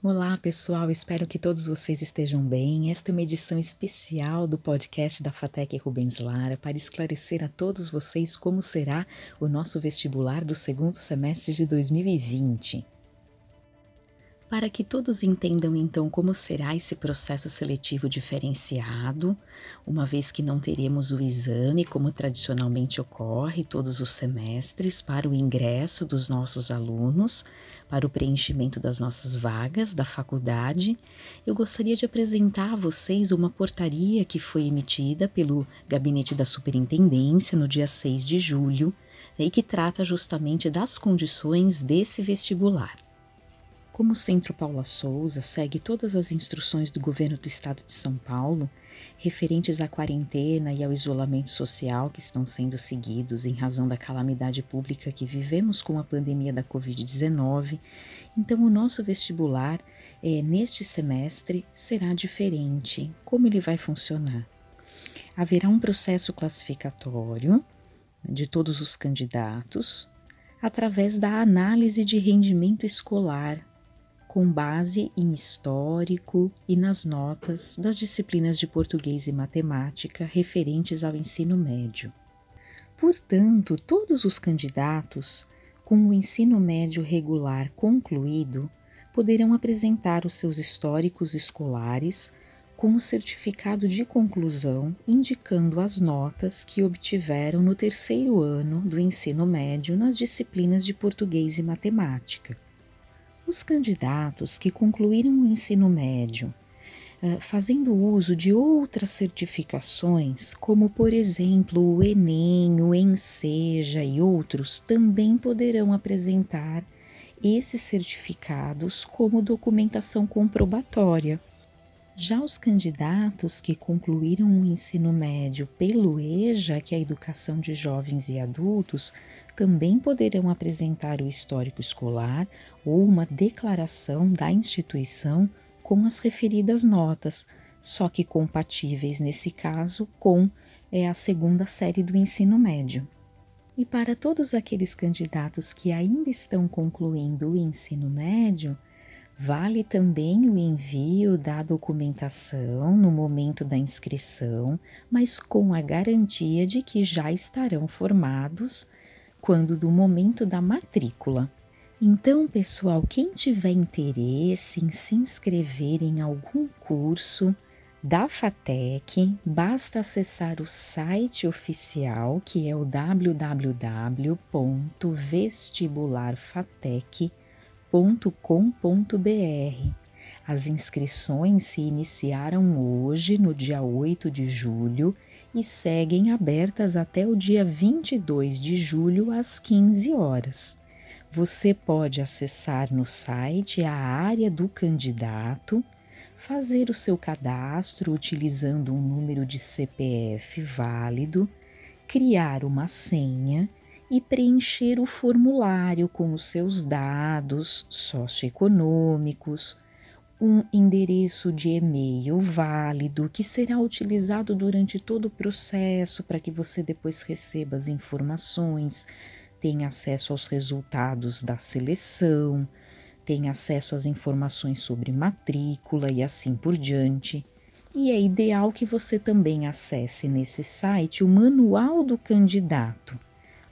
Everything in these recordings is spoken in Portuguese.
Olá, pessoal. Espero que todos vocês estejam bem. Esta é uma edição especial do podcast da Fatec Rubens Lara para esclarecer a todos vocês como será o nosso vestibular do segundo semestre de 2020. Para que todos entendam então como será esse processo seletivo diferenciado, uma vez que não teremos o exame como tradicionalmente ocorre todos os semestres para o ingresso dos nossos alunos, para o preenchimento das nossas vagas da faculdade, eu gostaria de apresentar a vocês uma portaria que foi emitida pelo Gabinete da Superintendência no dia 6 de julho e que trata justamente das condições desse vestibular. Como o Centro Paula Souza segue todas as instruções do governo do estado de São Paulo referentes à quarentena e ao isolamento social que estão sendo seguidos em razão da calamidade pública que vivemos com a pandemia da Covid-19, então o nosso vestibular é, neste semestre será diferente. Como ele vai funcionar? Haverá um processo classificatório de todos os candidatos através da análise de rendimento escolar com base em histórico e nas notas das disciplinas de português e matemática referentes ao ensino médio. Portanto, todos os candidatos com o ensino médio regular concluído poderão apresentar os seus históricos escolares com o certificado de conclusão indicando as notas que obtiveram no terceiro ano do ensino médio nas disciplinas de português e matemática. Os candidatos que concluíram o ensino médio eh, fazendo uso de outras certificações, como por exemplo o Enem, o Enseja e outros, também poderão apresentar esses certificados como documentação comprobatória. Já os candidatos que concluíram o ensino médio pelo EJA, que é a Educação de Jovens e Adultos, também poderão apresentar o histórico escolar ou uma declaração da instituição com as referidas notas, só que compatíveis nesse caso com é, a segunda série do ensino médio. E para todos aqueles candidatos que ainda estão concluindo o ensino médio, Vale também o envio da documentação no momento da inscrição, mas com a garantia de que já estarão formados quando do momento da matrícula. Então, pessoal, quem tiver interesse em se inscrever em algum curso da FATEC, basta acessar o site oficial que é o www.vestibularfatec.com www.cultura.com.br. As inscrições se iniciaram hoje, no dia 8 de julho, e seguem abertas até o dia 22 de julho, às 15 horas. Você pode acessar no site a área do candidato, fazer o seu cadastro utilizando um número de CPF válido, criar uma senha e preencher o formulário com os seus dados socioeconômicos, um endereço de e-mail válido que será utilizado durante todo o processo para que você depois receba as informações, tenha acesso aos resultados da seleção, tenha acesso às informações sobre matrícula e assim por diante. E é ideal que você também acesse nesse site o Manual do Candidato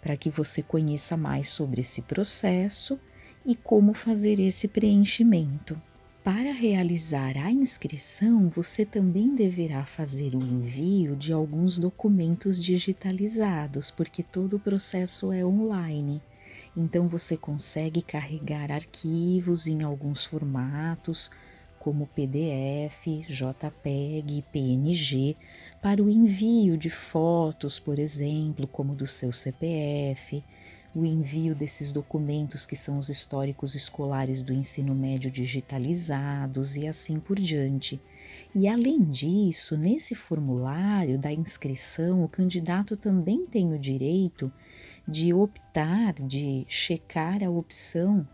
para que você conheça mais sobre esse processo e como fazer esse preenchimento. Para realizar a inscrição, você também deverá fazer o envio de alguns documentos digitalizados, porque todo o processo é online. Então você consegue carregar arquivos em alguns formatos, como PDF, JPEG PNG, para o envio de fotos, por exemplo, como do seu CPF, o envio desses documentos que são os históricos escolares do ensino médio digitalizados e assim por diante. E além disso, nesse formulário da inscrição, o candidato também tem o direito de optar, de checar a opção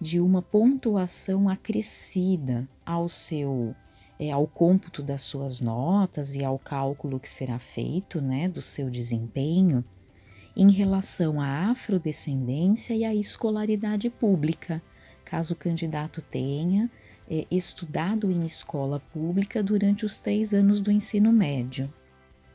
de uma pontuação acrescida ao seu é, ao cômputo das suas notas e ao cálculo que será feito né, do seu desempenho em relação à afrodescendência e à escolaridade pública, caso o candidato tenha é, estudado em escola pública durante os três anos do ensino médio.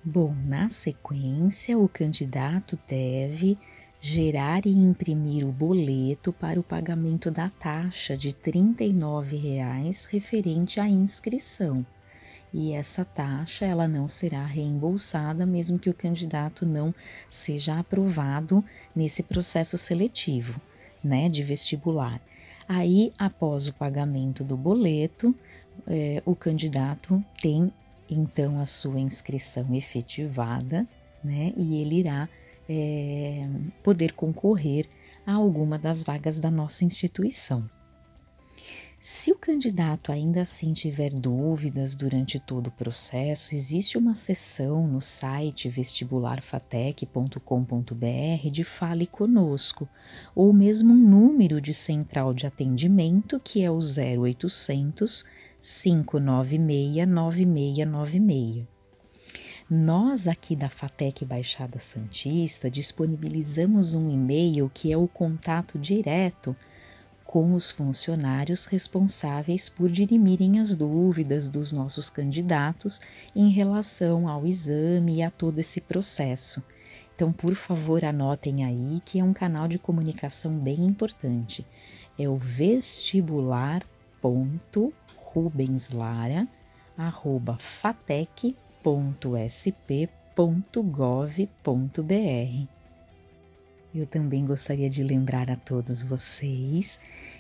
Bom, na sequência, o candidato deve gerar e imprimir o boleto para o pagamento da taxa de R$ 39,00 referente à inscrição. E essa taxa ela não será reembolsada mesmo que o candidato não seja aprovado nesse processo seletivo, né, de vestibular. Aí, após o pagamento do boleto, é, o candidato tem então a sua inscrição efetivada, né? E ele irá é, poder concorrer a alguma das vagas da nossa instituição. Se o candidato ainda assim tiver dúvidas durante todo o processo, existe uma seção no site vestibularfatec.com.br de Fale Conosco, ou mesmo um número de central de atendimento que é o 0800 596 9696. Nós aqui da FATEC Baixada Santista disponibilizamos um e-mail que é o contato direto com os funcionários responsáveis por dirimirem as dúvidas dos nossos candidatos em relação ao exame e a todo esse processo. Então, por favor, anotem aí que é um canal de comunicação bem importante. É o vestibular.rubenslara@fatec.sp.gov.br. Eu também gostaria de lembrar a todos vocês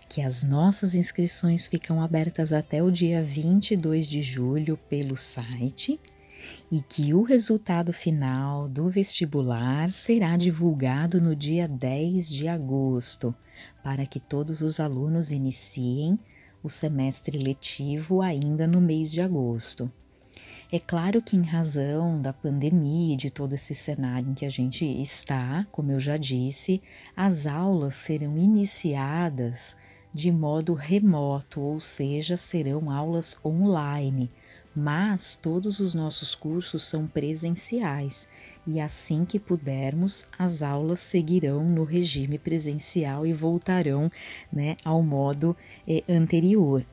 que as nossas inscrições ficam abertas até o dia 22 de julho pelo site e que o resultado final do vestibular será divulgado no dia 10 de agosto, para que todos os alunos iniciem o semestre letivo ainda no mês de agosto. É claro que, em razão da pandemia e de todo esse cenário em que a gente está, como eu já disse, as aulas serão iniciadas de modo remoto, ou seja, serão aulas online, mas todos os nossos cursos são presenciais e assim que pudermos, as aulas seguirão no regime presencial e voltarão né, ao modo eh, anterior.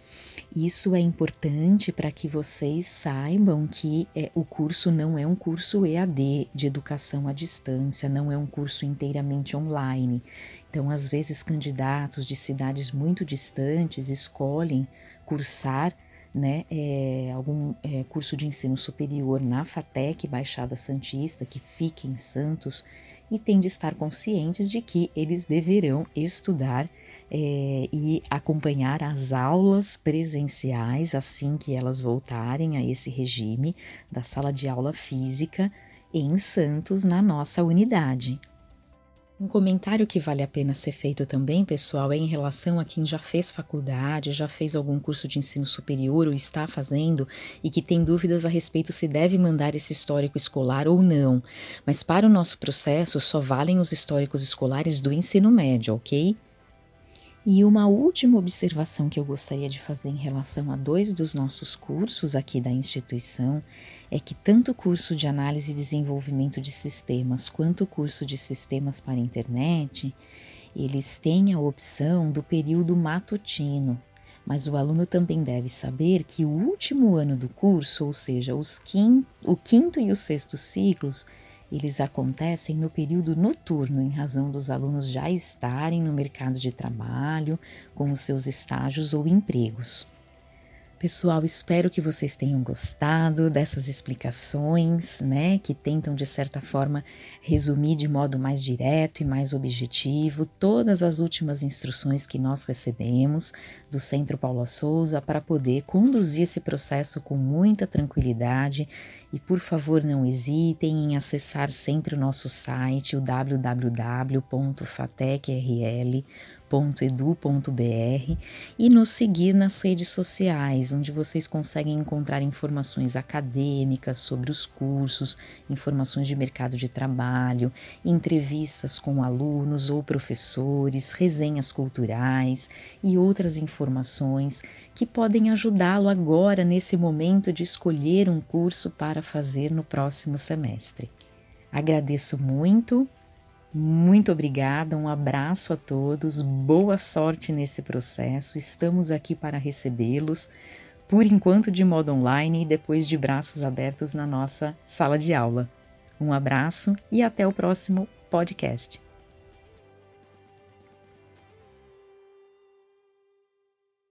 Isso é importante para que vocês saibam que eh, o curso não é um curso EAD de educação à distância, não é um curso inteiramente online. Então, às vezes, candidatos de cidades muito distantes escolhem cursar né, é, algum é, curso de ensino superior na FATEC Baixada Santista, que fica em Santos, e tem de estar conscientes de que eles deverão estudar é, e acompanhar as aulas presenciais assim que elas voltarem a esse regime da sala de aula física em Santos, na nossa unidade. Um comentário que vale a pena ser feito também, pessoal, é em relação a quem já fez faculdade, já fez algum curso de ensino superior ou está fazendo e que tem dúvidas a respeito se deve mandar esse histórico escolar ou não. Mas para o nosso processo só valem os históricos escolares do ensino médio, ok? E uma última observação que eu gostaria de fazer em relação a dois dos nossos cursos aqui da instituição é que tanto o curso de análise e desenvolvimento de sistemas quanto o curso de sistemas para internet, eles têm a opção do período matutino. Mas o aluno também deve saber que o último ano do curso, ou seja, quinto, o quinto e o sexto ciclos, eles acontecem no período noturno, em razão dos alunos já estarem no mercado de trabalho, com os seus estágios ou empregos. Pessoal, espero que vocês tenham gostado dessas explicações, né, que tentam de certa forma resumir de modo mais direto e mais objetivo todas as últimas instruções que nós recebemos do Centro Paula Souza para poder conduzir esse processo com muita tranquilidade. E por favor não hesitem em acessar sempre o nosso site, o www.fatecril.edu.br e nos seguir nas redes sociais, onde vocês conseguem encontrar informações acadêmicas sobre os cursos, informações de mercado de trabalho, entrevistas com alunos ou professores, resenhas culturais e outras informações que podem ajudá-lo agora nesse momento de escolher um curso para fazer no próximo semestre. Agradeço muito Muito obrigada, um abraço a todos, boa sorte nesse processo. Estamos aqui para recebê-los, por enquanto de modo online e depois de braços abertos na nossa sala de aula. Um abraço e até o próximo podcast.